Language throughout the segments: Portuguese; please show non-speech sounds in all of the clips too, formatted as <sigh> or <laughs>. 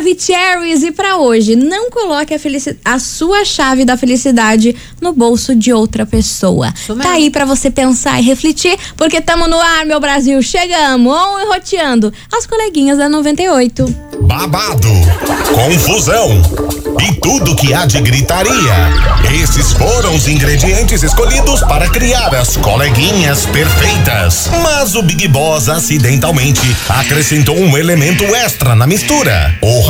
Maravicheries e para hoje, não coloque a, a sua chave da felicidade no bolso de outra pessoa. Tá aí para você pensar e refletir, porque tamo no ar, meu Brasil. Chegamos, on e roteando as coleguinhas da 98. babado, confusão e tudo que há de gritaria. Esses foram os ingredientes escolhidos para criar as coleguinhas perfeitas. Mas o Big Boss acidentalmente acrescentou um elemento extra na mistura: o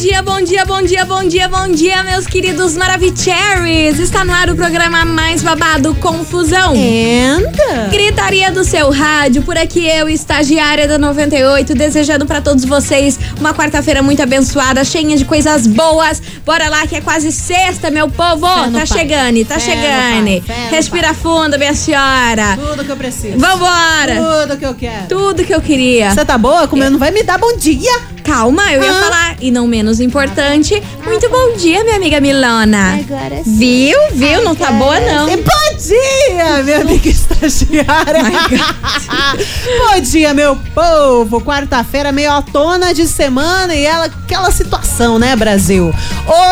Bom dia, bom dia, bom dia, bom dia, bom dia, meus queridos Maravicheries. Está no ar o programa mais babado Confusão. Anda. Gritaria do seu rádio, por aqui eu, estagiária da 98, desejando pra todos vocês uma quarta-feira muito abençoada, cheia de coisas boas. Bora lá que é quase sexta, meu povo. Fé tá chegando, tá chegando. Respira fundo, minha senhora. Tudo que eu preciso. Vambora. Tudo que eu quero. Tudo que eu queria. Você tá boa? Como não vai me dar bom dia? Calma, eu ia Ah. falar. E não menos importante, muito bom dia, minha amiga Milona. Agora sim. Viu? Viu? Não tá boa, não. Bom dia, minha amiga estagiária. <laughs> bom dia, meu povo. Quarta-feira, meio autona de semana e ela, aquela situação, né, Brasil?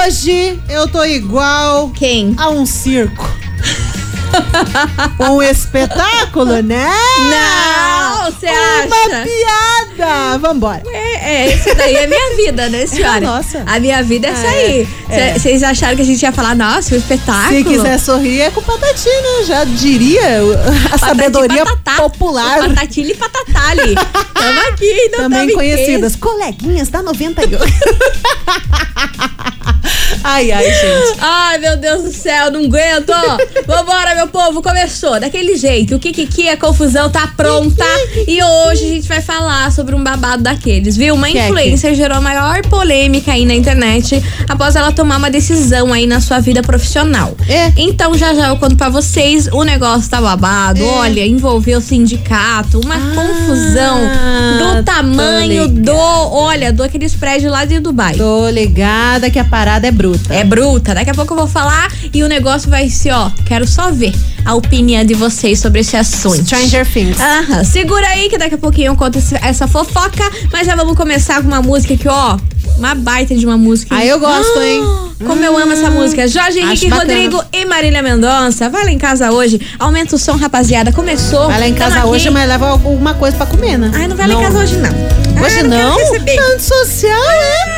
Hoje eu tô igual Quem? a um circo. um espetáculo, né? Não, você Uma acha? piada. Vambora. É, é, isso daí é minha vida, né, <laughs> senhora? nossa. A minha vida é essa Ah, é. aí. É. Vocês acharam que a gente ia falar, nossa, um espetáculo? Se quiser sorrir, é com patati, né? Já diria a Patati sabedoria patatá. popular. Patatile e patatali. <laughs> Tamo aqui, não Também conhecidas. Coleguinhas da 98. <laughs> ai, ai, gente. Ai, meu Deus do céu, não aguento. Vambora, meu povo, começou. Daquele jeito, o Kikiki, a confusão tá pronta. E hoje a gente vai falar sobre um babado daqueles, viu? Uma Que é que? influencer gerou a maior polêmica aí na internet após ela tomar uma decisão aí na sua vida profissional. É. Então já já eu conto pra vocês, o negócio tá babado. É. Olha, envolveu o sindicato, uma Ah, confusão do tamanho do, olha, do aqueles prédios lá de Dubai. Tô ligada que a parada é bruta. É bruta. Daqui a pouco eu vou falar e o negócio vai ser, ó. Quero só ver a opinião de vocês sobre esse assunto. Stranger Things. Aham. Segura aí que daqui a pouquinho eu conto essa fofoca. Mas já vamos começar com uma música que, ó. Uma baita de uma música. Ah, eu gosto, hein? <gasps> Como eu amo essa música. Jorge acho Henrique bacana. Rodrigo e Marília Mendonça. Vai lá em casa hoje. Aumenta o som, rapaziada. Começou. Vai lá em casa aqui. hoje, mas leva alguma coisa pra comer, né? Ai, não vai lá em casa hoje, não. Hoje Ah, não? Quero receber. Tanto social, é?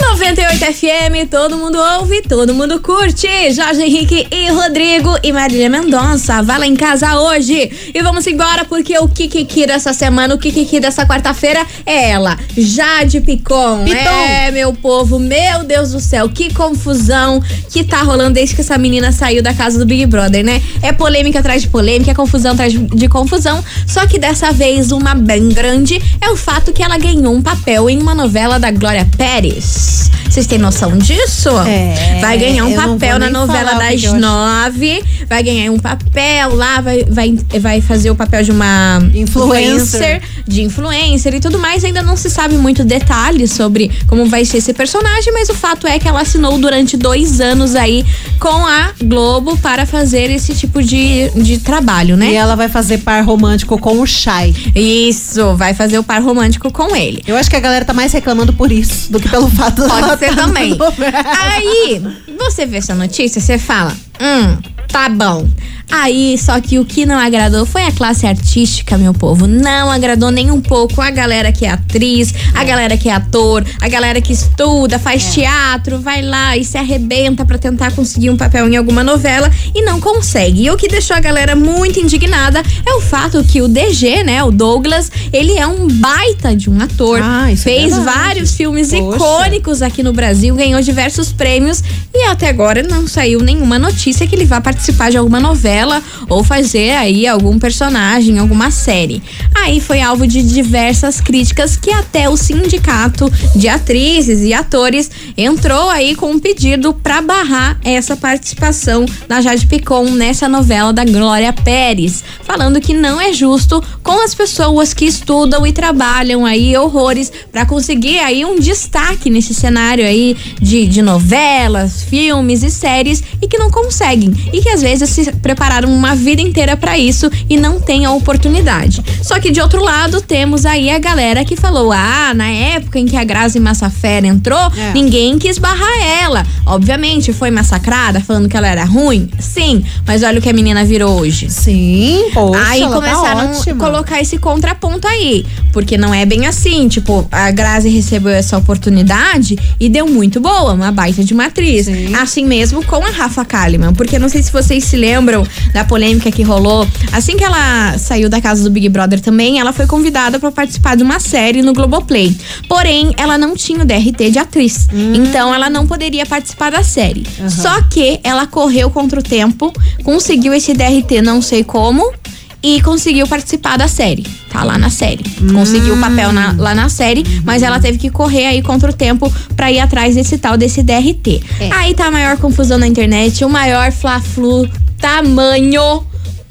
98 FM, todo mundo ouve, todo mundo curte. Jorge Henrique e Rodrigo e Marília Mendonça. Vai lá em casa hoje. E vamos embora porque o Kikiki dessa semana, o Kikiki dessa quarta-feira é ela, Jade Picon. Piton. É, meu povo, meu Deus do céu, que confusão que tá rolando desde que essa menina saiu da casa do Big Brother, né? É polêmica atrás de polêmica, é confusão atrás de confusão. Só que dessa vez, uma bem grande é o fato que ela ganhou um papel em uma novela da Glória Pérez. Yes. Vocês têm noção disso? É, vai ganhar um papel na novela das nove. Vai ganhar um papel lá, vai, vai, vai fazer o papel de uma Influencer. de influencer e tudo mais. Ainda não se sabe muito detalhes sobre como vai ser esse personagem, mas o fato é que ela assinou durante dois anos aí com a Globo para fazer esse tipo de, de trabalho, né? E ela vai fazer par romântico com o Shai. Isso, vai fazer o par romântico com ele. Eu acho que a galera tá mais reclamando por isso do que pelo fato dela Pode tá também. novela. Aí, você vê essa notícia, você fala, hum, tá bom. Aí, só que o que não agradou foi a classe artística, meu povo. Não agradou nem um pouco a galera que é atriz, a galera que é ator, a galera que estuda, faz teatro, vai lá e se arrebenta pra tentar conseguir um papel em alguma novela e não consegue. E o que deixou a galera muito indignada é o fato que o DG, né, o Douglas, ele é um baita de um ator. Ah, isso é Fez verdade. vários filmes Poxa. icônicos aqui no Brasil, ganhou diversos prêmios e até agora não saiu nenhuma notícia que ele vá participar de alguma novela novela ou fazer aí algum personagem, alguma série. Aí foi alvo de diversas críticas que até o sindicato de atrizes e atores entrou aí com um pedido para barrar essa participação da Jade Picon nessa novela da Glória Pérez, falando que não é justo com as pessoas que estudam e trabalham aí horrores para conseguir aí um destaque nesse cenário aí de, de novelas, filmes e séries e que não conseguem e que às vezes se prepararam uma vida inteira para isso e não tem a oportunidade. Só que de outro lado temos aí a galera que falou: "Ah, na época em que a Grazi Massafera entrou, É. ninguém quis barrar ela. Obviamente foi massacrada falando que ela era ruim. Sim, mas olha o que a menina virou hoje. Sim, poxa, aí ela começaram tá a colocar esse contraponto aí. Porque não é bem assim. Tipo, a Grazi recebeu essa oportunidade e deu muito boa, uma baita de uma atriz. Sim. Assim mesmo com a Rafa Kalimann. Porque não sei se vocês se lembram da polêmica que rolou. Assim que ela saiu da casa do Big Brother também, ela foi convidada pra participar de uma série no Globoplay. Porém, ela não tinha o DRT de atriz. Então, ela não poderia participar da série. Só que ela correu contra o tempo, conseguiu esse DRT, não sei como e conseguiu participar da série. Tá lá na série. Conseguiu o papel na- lá na série, mas ela teve que correr aí contra o tempo pra ir atrás desse tal desse DRT. É. Aí tá a maior confusão na internet, o maior fla-flu tamanho,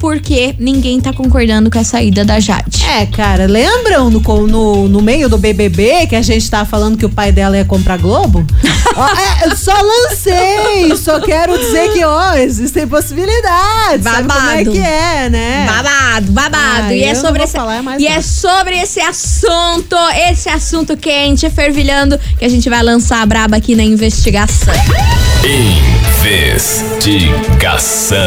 porque ninguém tá concordando com a saída da Jade. É, cara, lembram no, no, no meio do BBB que a gente tava falando que o pai dela ia comprar Globo? <laughs> Ó, é, eu só lancei, só quero dizer que, ó, existem possibilidades. Sabe como é Babado. que é, é. Babado, babado. Ah, e é sobre esse, falar mais e é sobre esse assunto, esse assunto quente, fervilhando, que a gente vai lançar a braba aqui na investigação. Investigação.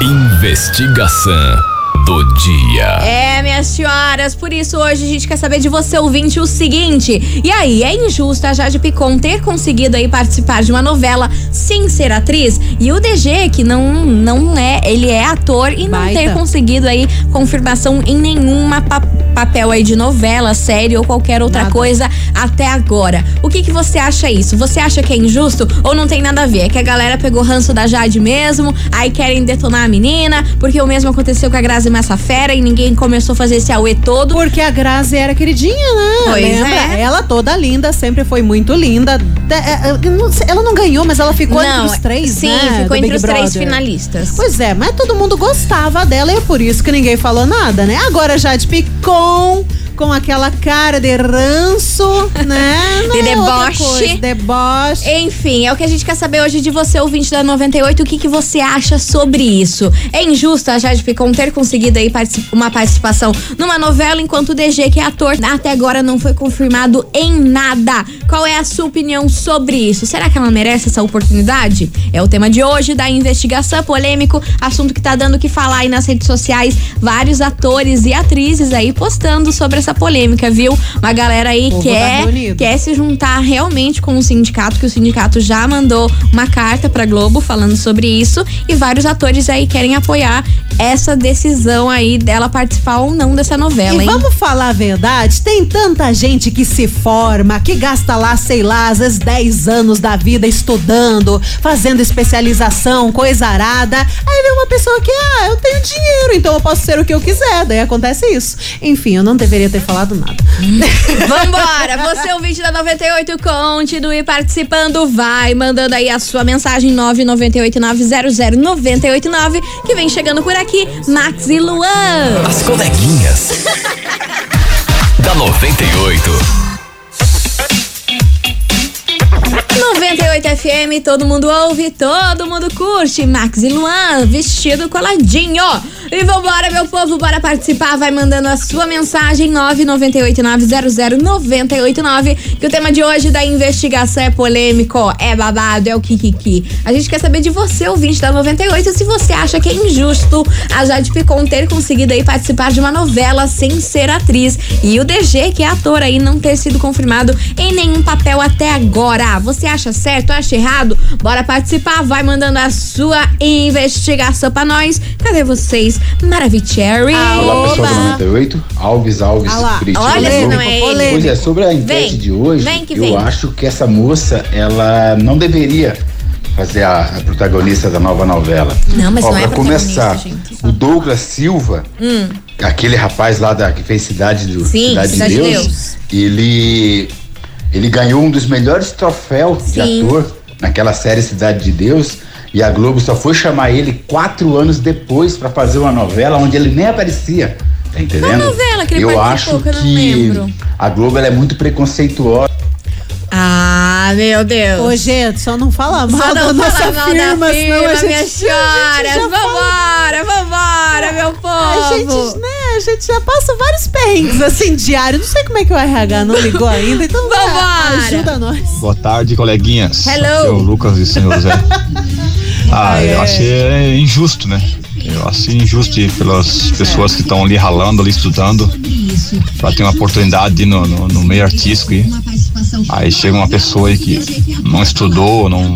Investigação do dia. É, minhas senhoras, por isso hoje a gente quer saber de você, ouvinte, o seguinte. E aí, é injusto a Jade Picon ter conseguido aí participar de uma novela sem ser atriz? E o DG, que não, não é, ele é ator e não Baita. ter conseguido aí confirmação em nenhuma pa- papel aí de novela, série ou qualquer outra Nada. coisa até agora. O que que você acha isso? Você acha que é injusto ou não tem nada a ver? É que a galera pegou ranço da Jade mesmo, aí querem detonar a menina, porque o mesmo aconteceu com a Grazi Massafera e ninguém começou a fazer esse auê todo. Porque a Grazi era queridinha, né? Pois Lembra? é. Ela toda linda, sempre foi muito linda. É, sei, Ela não ganhou, mas ela ficou não, entre os três, sim, né? ficou do entre Big os três Brother. finalistas. Pois é, mas todo mundo gostava dela e é por isso que ninguém falou nada, né? Agora Jade Picon, com aquela cara de ranço, né? Não De é deboche. coisa, Deboche. Enfim, é o que a gente quer saber hoje de você, ouvinte da 98. O que, que você acha sobre isso? É injusto a Jade Picon ter conseguido aí particip- uma participação numa novela, enquanto o DG, que é ator, até agora não foi confirmado em nada. Qual é a sua opinião sobre isso? Será que ela merece essa oportunidade? É o tema de hoje da investigação polêmico, assunto que tá dando o que falar aí nas redes sociais. Vários atores e atrizes aí postando sobre essa polêmica, viu? Uma galera aí tá quer, reunido. quer quer se juntar realmente com o sindicato, que o sindicato já mandou uma carta pra Globo falando sobre isso e vários atores aí querem apoiar essa decisão aí dela participar ou não dessa novela, E hein? vamos falar a verdade, tem tanta gente que se forma, que gasta lá, sei lá, às vezes 10 anos da vida estudando, fazendo especialização, coisa arada. Aí vem uma pessoa que, ah, eu tenho dinheiro, então eu posso ser o que eu quiser. Daí acontece isso. Enfim, eu não deveria ter falado nada. <laughs> Vambora! Você, o vídeo da 98, continue participando. Vai mandando aí a sua mensagem 998900989 que vem chegando por aqui, Max e Luan. As coleguinhas. da 98. 98 FM, todo mundo ouve, todo mundo curte. Max e Luan, vestido coladinho. E vambora, meu povo, bora participar. Vai mandando a sua mensagem 998900989. Que o tema de hoje da investigação é polêmico, é babado, é o Kikiki. A gente quer saber de você, ouvinte da 98, se você acha que é injusto a Jade Picon ter conseguido aí participar de uma novela sem ser atriz. E o DG, que é ator aí, não ter sido confirmado em nenhum papel até agora. Você acha certo? Acha errado? Bora participar, vai mandando a sua investigação pra nós. Cadê vocês? Maravicherry. Olá pessoal do 98, Alves Alves Ah lá, Brito. olha se não é ele. Pois é, sobre a enquete Vem, de hoje, eu vem. acho que essa moça, ela não deveria fazer a, a protagonista da nova novela. Não, mas Ó, não é pra começar, protagonista, gente. o Douglas Silva, aquele rapaz lá da que fez Cidade, do, Hum. Sim, Cidade, Cidade de de Deus, Deus. ele ele ganhou um dos melhores troféus de Sim. ator naquela série Cidade de Deus. E a Globo só foi chamar ele quatro anos depois pra fazer uma novela onde ele nem aparecia. Tá entendendo? Qual novela que ele eu participou, acho que eu não que lembro? a Globo ela é muito preconceituosa. Ah, meu Deus. Ô, gente, só não fala mal Só da não nossa fala mal firma, da senão firma, <laughs> a gente, minha a gente fala- Vambora, vambora, meu povo. A gente, né, a gente já passa vários perrengues assim diário. Não sei como é que o RH não ligou ainda, então <laughs> vai, Vambora. ajuda nós. Boa tarde, coleguinhas. Hello. Aqui é o Lucas de São José. <laughs> Ah, É. eu achei injusto, né? Eu achei injusto pelas pessoas que estão ali ralando, ali estudando, para ter uma oportunidade no, no, no meio artístico. E aí chega uma pessoa aí que não estudou, não,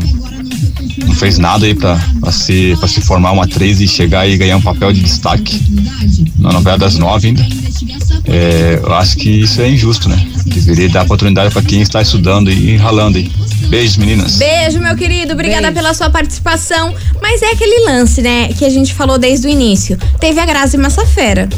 não fez nada aí para se, pra se formar uma atriz e chegar e ganhar um papel de destaque na novela das nove ainda. É, eu acho que isso é injusto, né? Deveria dar oportunidade para quem está estudando e ralando aí. Beijos, meninas. Beijo, meu querido. Obrigada Beijo. pela sua participação. Mas é aquele lance, né, que a gente falou desde o início. Teve a Grazi Massafera.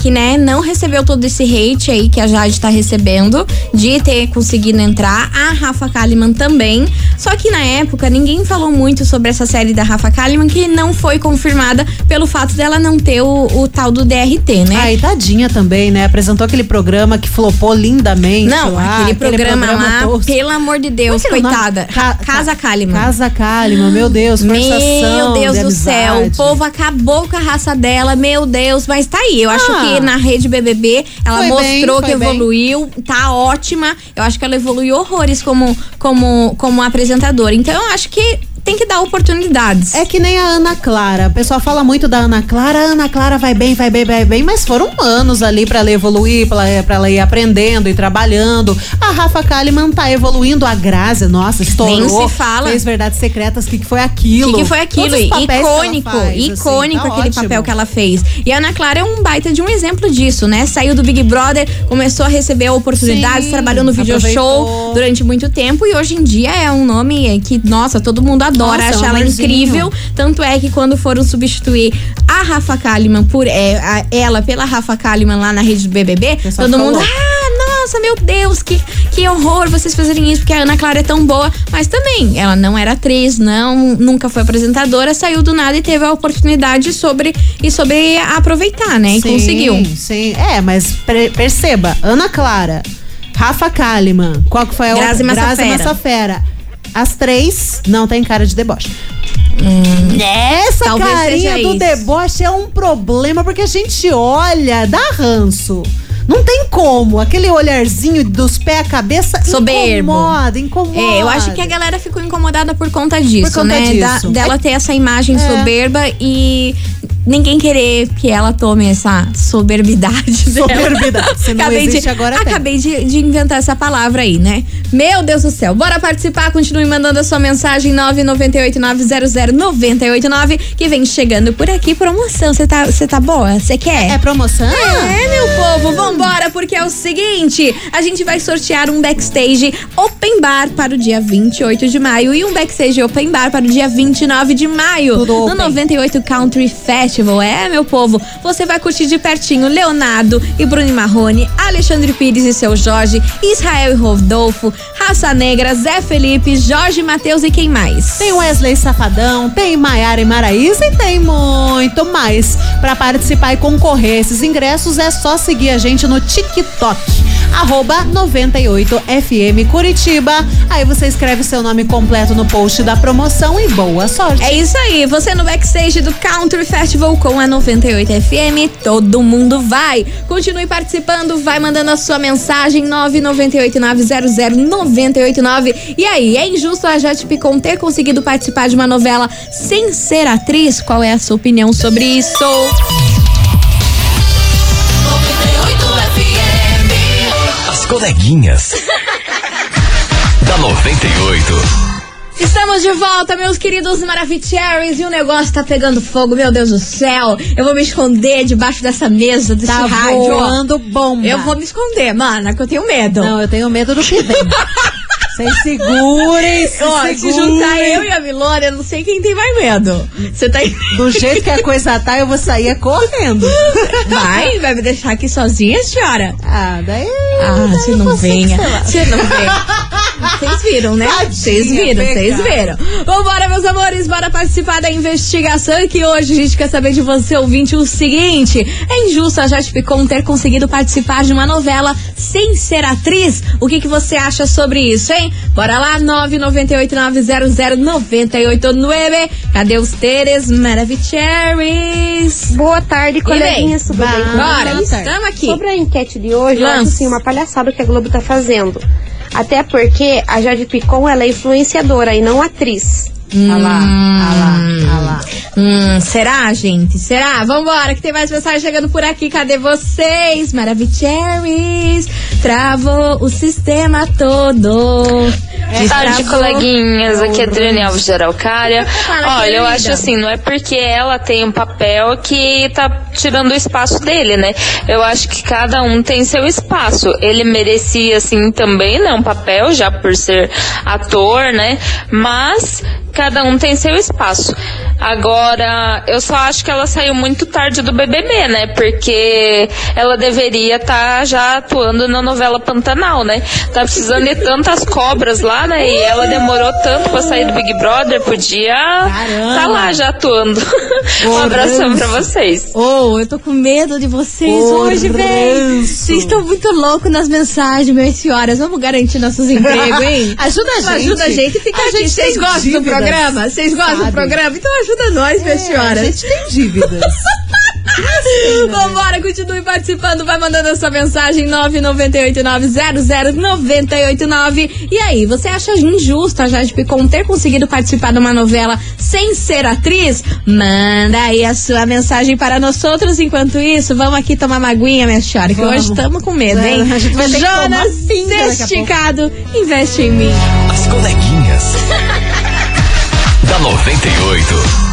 Que, né, não recebeu todo esse hate aí que a Jade tá recebendo de ter conseguido entrar. A Rafa Kalimann também. Só que na época ninguém falou muito sobre essa série da Rafa Kalimann, que não foi confirmada pelo fato dela não ter o, o tal do DRT, né? Ai, tadinha também, né? Apresentou aquele programa que flopou lindamente. Não, lá, aquele, programa, lá, tosco. pelo amor de Deus, é que nome? coitada. Ca- Casa Kalimann. Casa Kalimann, meu Deus, Meu Deus de do céu, o amizade. povo acabou com a raça dela, meu Deus, mas tá aí. Eu acho Ah. Na rede BBB ela Foi bem, mostrou foi que bem. evoluiu, tá ótima. Eu acho que ela evoluiu horrores como, como, como apresentadora. Então eu acho que tem que dar oportunidades. É que nem a Ana Clara. O pessoal fala muito da Ana Clara. A Ana Clara vai bem, vai bem, vai bem. Mas foram anos ali pra ela evoluir, pra ela, ela ir aprendendo e trabalhando. A Rafa Kalimann tá evoluindo. A Grazi, nossa, estourou. Nem se fala. Fez Verdades Secretas. O que, que foi O aquilo? que, que foi aquilo? Icônico, faz, assim, icônico tá aquele ótimo. papel que ela fez. E a Ana Clara é um baita de um exemplo disso, né? Saiu do Big Brother, começou a receber oportunidades, Sim, trabalhou no video show aproveitou. durante muito tempo e hoje em dia é um nome que, nossa, todo mundo adora, Nossa, é um acha ela amorzinho. incrível. Tanto é que quando foram substituir a Rafa Kalimann por é, a- ela pela Rafa Kalimann lá na rede do BBB, todo mundo, falou. ah, nossa, meu Deus, que, que horror vocês fazerem isso, porque a Ana Clara é tão boa. Mas também, ela não era atriz, não, nunca foi apresentadora, saiu do nada e teve a oportunidade sobre e sobre aproveitar, né? E Sim, conseguiu. Sim, é, mas perceba, Ana Clara, Rafa Kalimann, qual que foi a Grazi outra? Massafera. Massafera. As três não tem cara de deboche. Essa Hum. talvez carinha do isso. deboche é um problema porque a gente olha, dá ranço. Não tem como. Aquele olharzinho dos pés à cabeça Soberbo. incomoda, incomoda. É, eu acho que a galera ficou incomodada por conta disso, Por conta né? Da- disso. dela ter essa imagem soberba e ninguém querer que ela tome essa soberbidade. Soberbidade. Não acabei existe, de, agora. Acabei de, de inventar essa palavra aí, né? Meu Deus do céu. Bora participar, continue mandando a sua mensagem 998900989 que vem chegando por aqui. Promoção, você tá, tá boa? Você quer? É promoção? É, meu povo, vambora, porque é o seguinte: a gente vai sortear um backstage open bar para o dia 28 de maio e um backstage open bar para o dia 29 de maio Tudo no open. 98 Country Festival. É, meu povo, você vai curtir de pertinho Leonardo e Bruno Marrone, Alexandre Pires e seu Jorge, Israel e Rodolfo, Raça Negra, Zé Felipe, Jorge Matheus e quem mais? Tem Wesley Safadão, tem Maiara e Maraísa e tem muito mais. Pra participar e concorrer a esses ingressos é só seguir a gente no TikTok. Arroba 98FM Curitiba. Aí você escreve seu nome completo no post da promoção e boa sorte. É isso aí, você no backstage do Country Festival com a 98 FM, todo mundo vai. Continue participando, vai mandando a sua mensagem 998900989. E aí, é injusto a Jade Picon ter conseguido participar de uma novela sem ser atriz? Qual é a sua opinião sobre isso? As coleguinhas. <laughs> da 98. Estamos de volta, meus queridos Maravicheries, e o negócio tá pegando fogo, meu Deus do céu. Eu vou me esconder debaixo dessa mesa, desse Tá rádio. voando bomba. Eu vou me esconder, mana, que eu tenho medo. Não, eu tenho medo do que vem. <laughs> Vocês segurem, se <laughs> Ó, se juntar eu e a Milona, eu não sei quem tem mais medo. Você tá Do jeito que a coisa tá, eu vou sair correndo. Vai? Vai me deixar aqui sozinha, senhora? Ah, daí. Ah, daí você não venha. Você não venha. Vocês viram, né? Vocês viram, vocês viram. Vambora, meus amores, bora participar da investigação que hoje a gente quer saber de você, ouvinte, o seguinte. É injusto a Jade Picon ter conseguido participar de uma novela sem ser atriz? O que, que você acha sobre isso, hein? Bora lá, 998-900-989. Cadê os Teres Maravicheries? Boa tarde, coleguinhas, tudo bem Bora, estamos aqui. Sobre a enquete de hoje, eu Lance. acho assim, uma palhaçada que a Globo tá fazendo. Até porque a Jade Picon, ela é influenciadora e não atriz. Ah lá, ah lá, ah lá. Hum, será, gente? Será? Vambora, que tem mais mensagem chegando por aqui. Cadê vocês? Maravicheries. Travou o sistema todo. Boa tarde, Destravou. coleguinhas. Aqui é Adriane Alves de Araucária. Olha, eu acho assim, não é porque ela tem um papel que tá tirando o espaço dele, né? Eu acho que cada um tem seu espaço. Ele merecia, assim, também, né? Um papel, já por ser ator, né? Mas cada um tem seu espaço. Agora, eu só acho que ela saiu muito tarde do BBB, né? Porque ela deveria estar já atuando na novela Pantanal, né? Tá precisando de tantas cobras lá, né? E ela demorou tanto pra sair do Big Brother, podia tá lá já atuando. um abração pra vocês. Ô, eu tô com medo de vocês hoje, velho. Vocês estão muito loucos nas mensagens, minhas senhoras. Vamos garantir nossos empregos, hein? <laughs> Ajuda a gente. Ajuda a gente. Fica A gente Vocês gostam do dívidas, programa? Vocês gostam do sabe? programa? Então ajuda nós, minhas É, senhoras. a gente tem dívidas. <laughs> Vambora, continue participando, vai mandando a sua mensagem 998900989. E aí, você acha injusto a Jade Picon ter conseguido participar de uma novela sem ser atriz? Manda aí a sua mensagem para nós outros. Enquanto isso, vamos aqui tomar uma aguinha, minha senhora, que Vamos. hoje estamos com medo, hein? Jonas pinga daqui a pouco. Esticado, investe em mim. As coleguinhas. Da 98.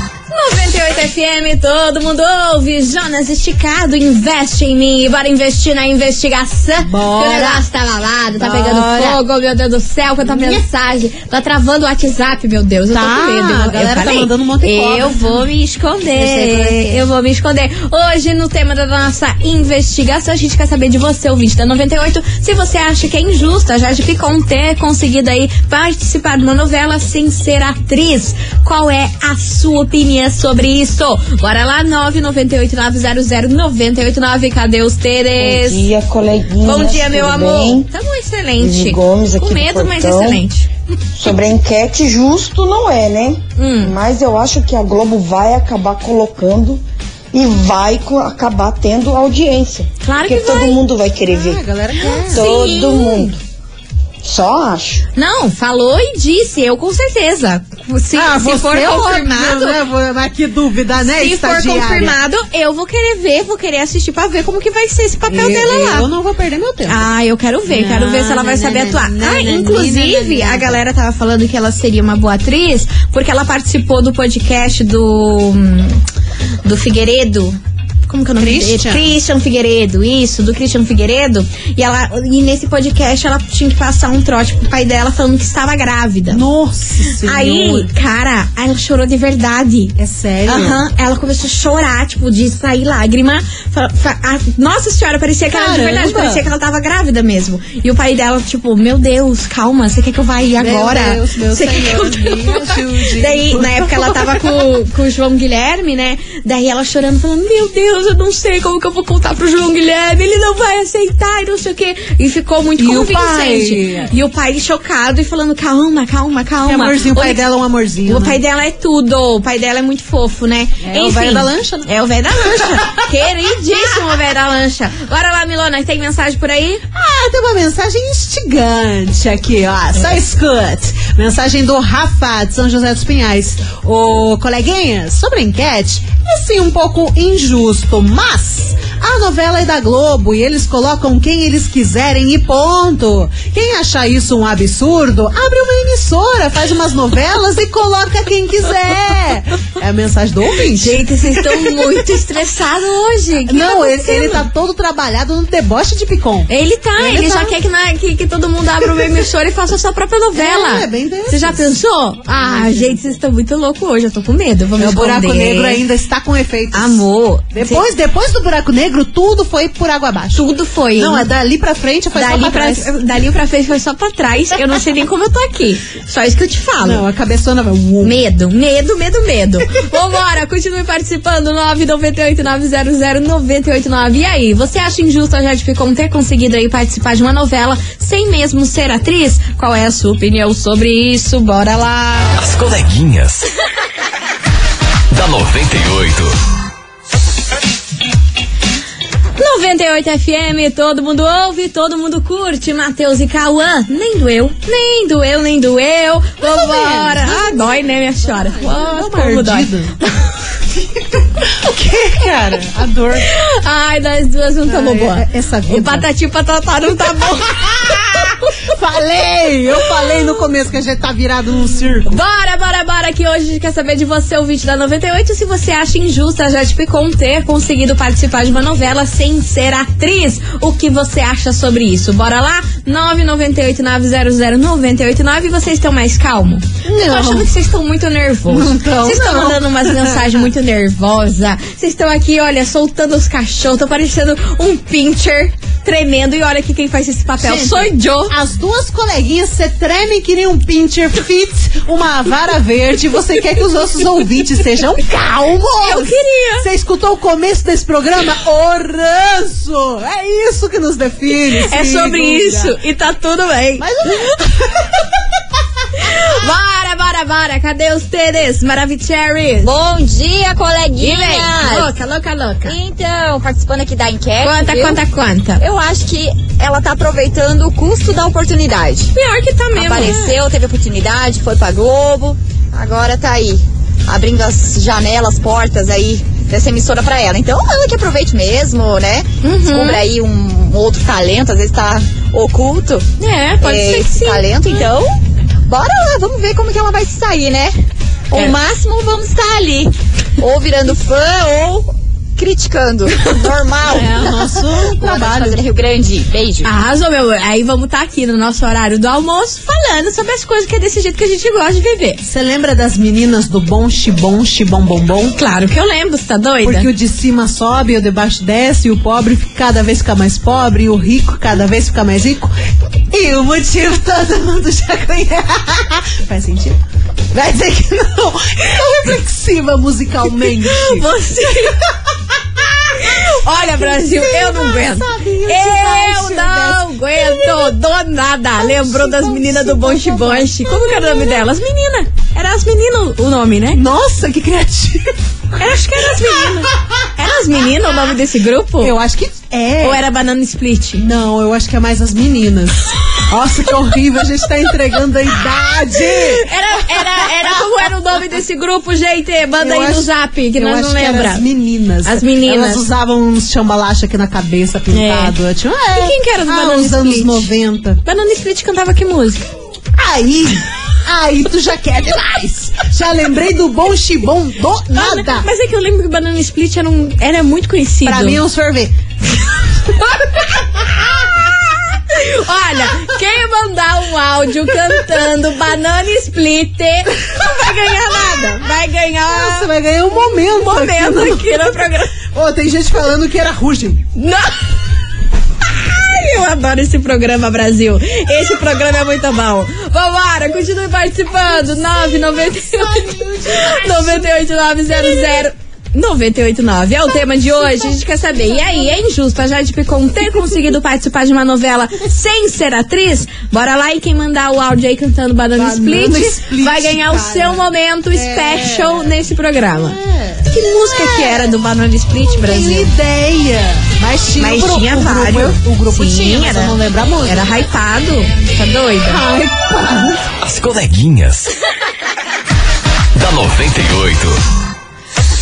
98 FM, todo mundo ouve. Jonas Esticado, investe em mim. E bora investir na investigação. Bora. Que o negócio tá babado, tá pegando fogo, meu Deus do céu, quanta mensagem. Tá travando o WhatsApp, meu Deus. Eu tô Tá, com medo. A galera tá falei, mandando um monte de. Eu vou me como é esconder. é. Eu vou me esconder. Hoje, no tema da nossa investigação, a gente quer saber de você, ouvinte da 98, se você acha que é injusto a Jade Picon ter conseguido aí participar de uma novela sem ser atriz. Qual é a sua opinião sobre isso? Bora lá, 998900989. Cadê os Teres? Bom dia, coleguinha. Bom dia, meu tudo amor. bem? Tamo excelente. Vivi Gomes aqui Com do medo, mas excelente. Sobre a enquete, justo não é, né? Hum. Mas eu acho que a Globo vai acabar colocando e vai acabar tendo audiência. Claro Porque que todo vai. mundo vai querer ver. Ah, a galera quer. todo Sim. mundo. Só acho. Não, falou e disse, eu com certeza. Se, Ah, se você for é confirmado, né? Mas que dúvida, né, se for confirmado, eu vou querer ver, vou querer assistir pra ver como que vai ser esse papel eu, dela lá. Eu não vou perder meu tempo. Ah, eu quero ver, Não, quero ver se ela vai não, saber não, atuar. não, ah, não, inclusive, não, não, a galera tava falando que ela seria uma boa atriz porque ela participou do podcast do. hum, do Figueiredo. Como que é o nome Christian? dele? Christian Figueiredo, isso, do Christian Figueiredo. E, ela, e nesse podcast ela tinha que passar um trote pro pai dela falando que estava grávida. Nossa senhora. Aí, cara, ela chorou de verdade. É sério? Aham, ela começou a chorar, tipo, de sair lágrima. Nossa senhora, parecia que era de verdade, parecia que ela tava grávida mesmo. E o pai dela, tipo, meu Deus, calma, você quer que eu vá aí Meu agora? Deus, meu Você quer Senhor, que eu me ajude. Daí, na época, ela tava com, com o João Guilherme, né? Daí ela chorando, falando, meu Deus, eu não sei como que eu vou contar pro João Guilherme, ele não vai aceitar e não sei o quê. E ficou muito E o convincente. pai? E o pai chocado e falando, calma, calma, calma. Que amorzinho, o pai dela é um amorzinho. o né? pai dela é tudo. O pai dela é muito fofo, né? É o velho da lancha, né? É o velho da lancha. <laughs> Queridíssimo o velho da lancha. Bora lá, Milona, tem mensagem por aí? Ah, tem uma mensagem instigante aqui, ó. Só escute. Mensagem do Rafa, de São José dos Pinhais. Ô, coleguinhas, sobre a enquete, é sim um pouco injusto, mas A novela é da Globo e eles colocam quem eles quiserem e ponto. Quem achar isso um absurdo, abre uma emissora, faz umas novelas e coloca quem quiser. É a mensagem do ouvinte. Gente, vocês estão muito estressados hoje. Que Não, tá ele, ele tá todo trabalhado no deboche de Picon. Ele tá, Ele ele, tá. já quer que, na- que, que todo mundo abra uma emissora e faça a sua própria novela. É, bem desses. Você já pensou? Ah, gente, vocês estão muito loucos hoje, eu tô com medo. Vamos É, o buraco esconder. negro ainda está com efeitos. Amor. Depois, depois do buraco negro, tudo foi por água abaixo. Tudo foi. Não, hein? é dali pra frente foi dali só pra pra, trás. dali pra frente foi só pra trás. Eu não sei nem como eu tô aqui. Só isso que eu te falo. Não, a cabeçona vai. uou. Medo, medo, medo, medo. Vambora, continue participando. 998-900-989. E aí, você acha injusto a Jade Picon ter conseguido aí participar de uma novela sem mesmo ser atriz? Qual é a sua opinião sobre isso? Bora lá. As coleguinhas. <laughs> da 98. 98 FM, todo mundo ouve, todo mundo curte. Matheus e Cauã, nem doeu, nem doeu, nem doeu. Vambora. Ah, dói, né, minha senhora? Oh, como dói. <laughs> O que, cara? A dor. Ai, nós duas não Ai, boas. é- essa vida. O patati patatá não tá bom. <laughs> falei! Eu falei no começo que a gente tá virado num circo. Bora, bora, bora, que hoje a gente quer saber de você, ouvinte da 98, se você acha injusta a Jade Picon ter conseguido participar de uma novela sem ser atriz. O que você acha sobre isso? Bora lá? 998-900-989 e vocês estão mais calmos? Eu tô Não. achando que vocês estão muito nervosos. Não Vocês estão não. mandando umas mensagens muito <laughs> nervosas. Vocês estão aqui, olha, soltando os cachorros. Tô parecendo um pincher tremendo. E olha aqui quem faz esse papel. Gente, Sou eu. As duas coleguinhas, você treme que nem um pincher fit, uma vara verde. Você quer que os nossos ouvintes sejam calmos. Eu queria. Você escutou o começo desse programa? O ranço! É isso que nos define. É sobre isso. E tá tudo bem. Mais ou menos. <laughs> Bora, bora, bora. Cadê os Teres Maravicheries? Bom dia, vem. coleguinhas! Louca, louca, louca. Então, participando aqui da enquete. Quanta, viu? quanta, quanta? Eu acho que ela tá aproveitando o custo da oportunidade. Pior que tá mesmo. né? Apareceu, teve oportunidade, foi pra Globo, agora tá aí, abrindo as janelas, portas aí dessa emissora pra ela. Então ela que aproveite mesmo, né? Uhum. Descubra aí um outro talento, às vezes tá oculto. É, pode é, ser que esse sim. talento, então. Bora lá, vamos ver como que ela vai se sair, né? O É. máximo vamos estar ali. Ou virando fã ou criticando. <laughs> Normal. É o nosso trabalho. Fazenda Rio Grande. Beijo. Arrasou, meu. Aí vamos estar aqui no nosso horário do almoço falando sobre as coisas que é desse jeito que a gente gosta de viver. Você lembra das meninas do bom xibom, xibom bombom? Claro que eu lembro, você tá doida? Porque o de cima sobe, o de baixo desce, e o pobre fica- cada vez fica mais pobre, e o rico cada vez fica mais rico. E o motivo todo mundo já conhece. Faz sentido? Vai dizer que não. Então reflexiva musicalmente. Você. Olha, Brasil, eu não aguento. Eu não aguento. Do nada. Lembrou das meninas do Bonche Bonche. Como que era o nome delas? Meninas. Era as meninas o nome, né? Nossa, que criativo. Eu acho que era as meninas. As meninas o nome <laughs> desse grupo? Eu acho que é. Ou era Banana Split? Não, eu acho que é mais as meninas. Nossa, que horrível, a gente tá entregando a idade. Era, era, era como era o nome desse grupo, gente? Manda Eu aí no acho- zap, que nós não lembra. as meninas. As meninas. Elas usavam uns chambalacha aqui na cabeça pintado. Tinha, é, E quem que era do ah, Banana nos anos Split? 90. Banana Split cantava que música? Aí, aí tu já quer demais. Já lembrei do bom chibom do nada. Mas é que eu lembro que Banana Split era, um, era muito conhecido. Pra mim é um sorvete. <laughs> Olha, quem mandar um áudio cantando Banana Split não vai ganhar nada. Vai ganhar Você vai ganhar um momento. um momento aqui. aqui no programa. Ô, tem gente falando que era Rugen. Não! Eu adoro esse programa, Brasil. Esse programa é muito bom. Vambora, continue participando. 998 98900 989 é o tema de hoje. A gente quer saber. E aí, é injusto a Jade Picon ter conseguido participar de uma novela sem ser atriz? Bora lá e quem mandar o áudio aí cantando Banana, Banana Split, Split, vai ganhar o cara. seu momento special nesse programa. É. Que música que era do Banana Split, Tem Brasil? ideia. Mas tinha, Mas o tinha o vários. Grupo, o grupo Sim, tinha, era, eu não lembro a música. Era hypado. Tá? Ai, pá. As coleguinhas. <laughs> da 98.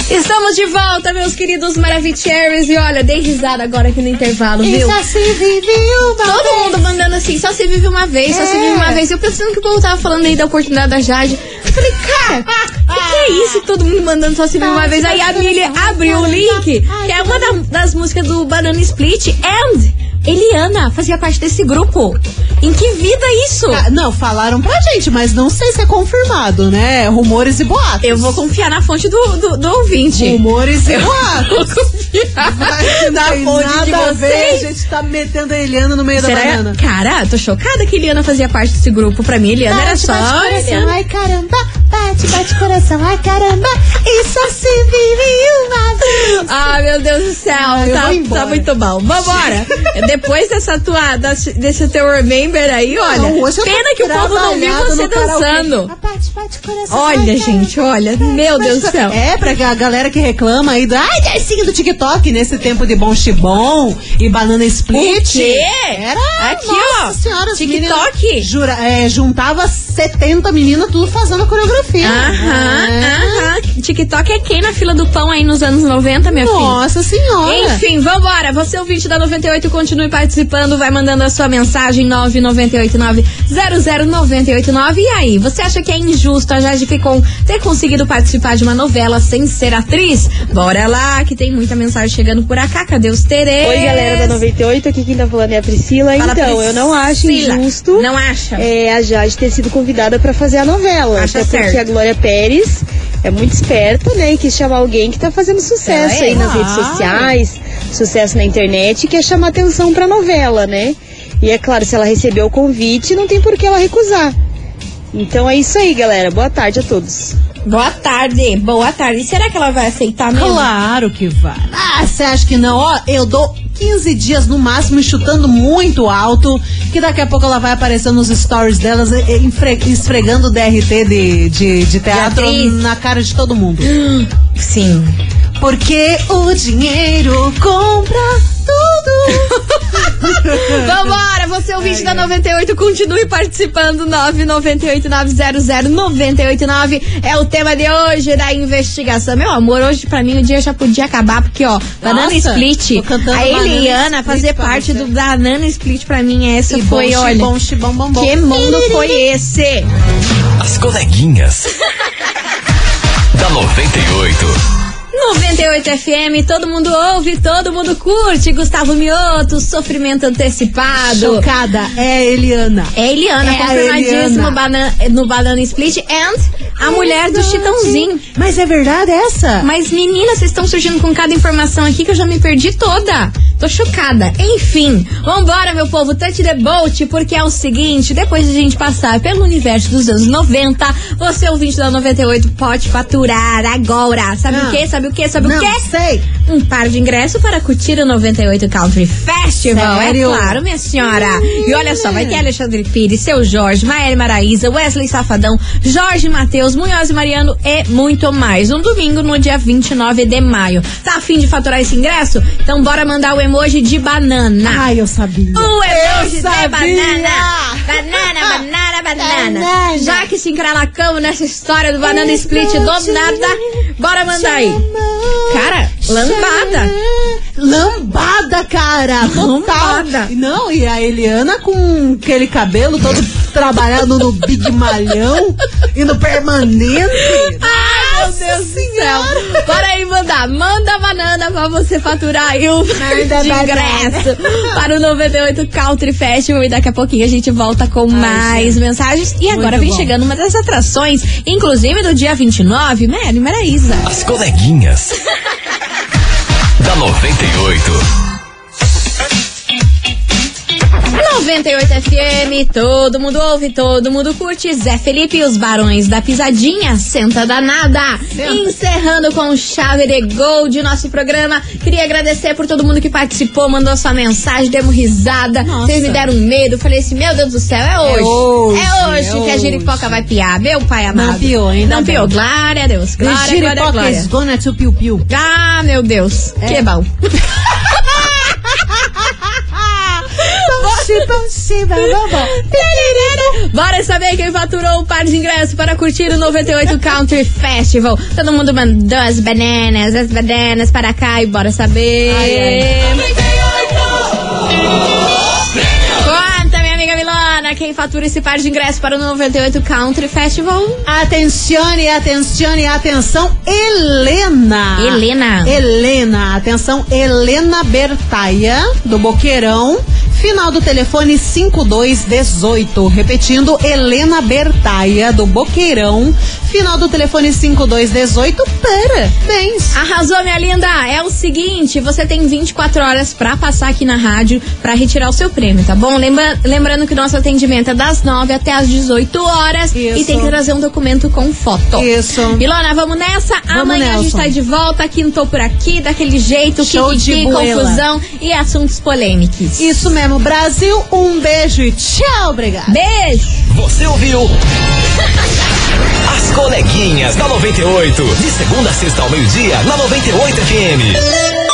Estamos de volta, meus queridos Maravicheries. E olha, dei risada agora aqui no intervalo, viu? Isso se vive uma Todo vez. mundo mandando assim, só se vive uma vez, só se vive uma vez. Eu pensando que o povo tava falando aí da oportunidade da Jade. Eu falei, cara, o que, que é isso? Todo mundo mandando só se vive uma vez. Aí a Milha abriu o link, que é uma da- das músicas do Banana Split. And Eliana fazia parte desse grupo. Em que vida isso? Ah, Não, falaram pra gente, mas não sei se é confirmado, né? Rumores e boatos. Eu vou confiar na fonte do, do, do ouvinte. Rumores e boatos. vou confiar Vai, <laughs> na fonte de nada a ver, a vocês. gente tá metendo a Eliana no meio da Será? banana. Cara, tô chocada que Eliana fazia parte desse grupo. Pra mim, Eliana era Bate, só. bate coração, Eliana. ai caramba, bate, bate coração, ai caramba, isso se vive uma vez. Ah, meu Deus do céu, eu tá, tá muito bom. Vambora. <laughs> Depois dessa tua, desse teu remember aí, olha. Não, pena que o povo não viu você dançando. Ah, Bate, bate coração, Olha, gente, olha. Meu Deus do céu. É, pra a galera que reclama aí do. Ai, Darcinho do TikTok, nesse tempo de bom chibom e banana split. O quê? Era. Aqui, nossa ó, Senhora, TikTok. Jura, é, juntava 70 meninas, tudo fazendo a coreografia. Aham, É. aham. TikTok é quem na fila do pão aí nos anos 90, minha filha? Nossa senhora. Enfim, vambora. Você ouvinte da 98, continue participando. Vai mandando a sua mensagem 998900989. E aí, você acha que é injusto a Jade Picon ter conseguido participar de uma novela sem ser atriz? Bora lá, que tem muita mensagem chegando por cá. Cadê os Terês? Oi, galera da 98, aqui quem tá falando é a Priscila. Fala, então, eu não acho Priscila. injusto Não acha? é, a Jade ter sido convidada pra fazer a novela. Acha até porque certo. a Glória Pérez é muito esperta, né? E quis chamar alguém que tá fazendo sucesso é. aí nas redes Claro. sociais, sucesso na internet, e quer chamar atenção pra novela, né? E é claro, se ela recebeu o convite, não tem por que ela recusar. Então é isso aí, galera. Boa tarde a todos. Boa tarde, boa tarde. Será que ela vai aceitar mesmo? Claro que vai. Ah, você acha que não? Ó, eu dou 15 dias no máximo chutando muito alto, que daqui a pouco ela vai aparecer nos stories delas esfregando o DRT de, de, de teatro na cara de todo mundo. <gasps> Sim. Porque o dinheiro compra tudo. <laughs> <laughs> Vambora, você é o ouvinte da 98, continue participando. 998-900-989 é o tema de hoje da investigação. Meu amor, hoje pra mim o dia já podia acabar, porque ó, Banana Nossa, Split, a Eliana Split fazer parte você. do Banana Split pra mim, essa E foi, bom, olha. xibom, xibom, bom, bom. Que mundo foi esse? As coleguinhas. <laughs> da 98. 98 FM, todo mundo ouve, todo mundo curte. Gustavo Mioto, sofrimento antecipado. Chocada, é Eliana. É Eliana, É confirmadíssimo Eliana. no Banana Split. And a mulher do Chitãozinho. Mas é verdade essa? Mas, meninas, vocês estão surgindo com cada informação aqui que eu já me perdi toda. Tô chocada. Enfim, vambora, meu povo, touch the boat, porque é o seguinte, depois de a gente passar pelo universo dos anos 90, você, ouvinte da 98, pode faturar agora. Sabe Ah. o quê? Sabe o quê? Sabe Não o quê? sei. Um par de ingresso para curtir o 98 Country Festival. Sério? É claro, minha senhora. E olha só, vai ter Alexandre Pires, Seu Jorge, Maíra Maraíza, Wesley Safadão, Jorge Matheus, Munhoz e Mariano e muito mais. Um domingo no dia 29 de maio. Tá afim de faturar esse ingresso? Então bora mandar o emoji de banana. Ai, eu sabia. O emoji de sabia. banana. Banana, banana, banana. Banana. Já que se encralacamos nessa história do banana split do nada, bora mandar aí. Cara, lambada. Lambada, cara! Total! Lambada. Não, e a Eliana com aquele cabelo todo trabalhado no Big Malhão e no permanente. Ai, meu Deus do céu. Bora aí mandar. Manda a banana pra você faturar aí o Manda de ingresso para o 98 Country Festival. E daqui a pouquinho a gente volta com mais mensagens. E agora Muito vem bom. chegando uma das atrações, inclusive do dia 29, Mary Maraíza. As coleguinhas. <laughs> da 98. 98 FM, todo mundo ouve, todo mundo curte. Zé Felipe e os Barões da Pisadinha, senta danada. Encerrando com chave de gol de nosso programa. Queria agradecer por todo mundo que participou, mandou sua mensagem, demos risada. Nossa. Vocês me deram medo. Falei assim: Meu Deus do céu, é hoje. hoje, É hoje é que a hoje. giripoca vai piar. Meu pai amado. Não piou, ainda Não piou. Glória a Deus. Glória, glória, Giripoca glória. is gonna to piu piu. Ah, meu Deus. É. Que bom. <laughs> Impossível, vamos. Bora saber quem faturou o par de ingressos para curtir o 98 Country Festival. Todo mundo mandou as bananas, as bananas para cá e bora saber. Conta, minha amiga Milana, quem fatura esse par de ingressos para o 98 Country Festival? Atencione, atencione, atenção, Helena. Helena. Helena, atenção, Helena Bertaia, do Boqueirão. Final do telefone 5218. Repetindo, Helena Bertaia, do Boqueirão. Final do telefone 5218. Parabéns. Arrasou, minha linda! É o seguinte, você tem 24 horas pra passar aqui na rádio pra retirar o seu prêmio, tá bom? Lembra- lembrando que o nosso atendimento é das 9 até as 18 horas Isso. e tem que trazer um documento com foto. Isso. Ilona, vamos nessa? Amanhã a gente Nelson. tá de volta aqui no Tô Por Aqui, daquele jeito, Show de kikiki, boela. confusão e assuntos polêmicos. Isso mesmo, Brasil. Um beijo e tchau, obrigada. Beijo! Você ouviu? <laughs> As coleguinhas da 98. De segunda a sexta ao meio-dia, na 98 FM.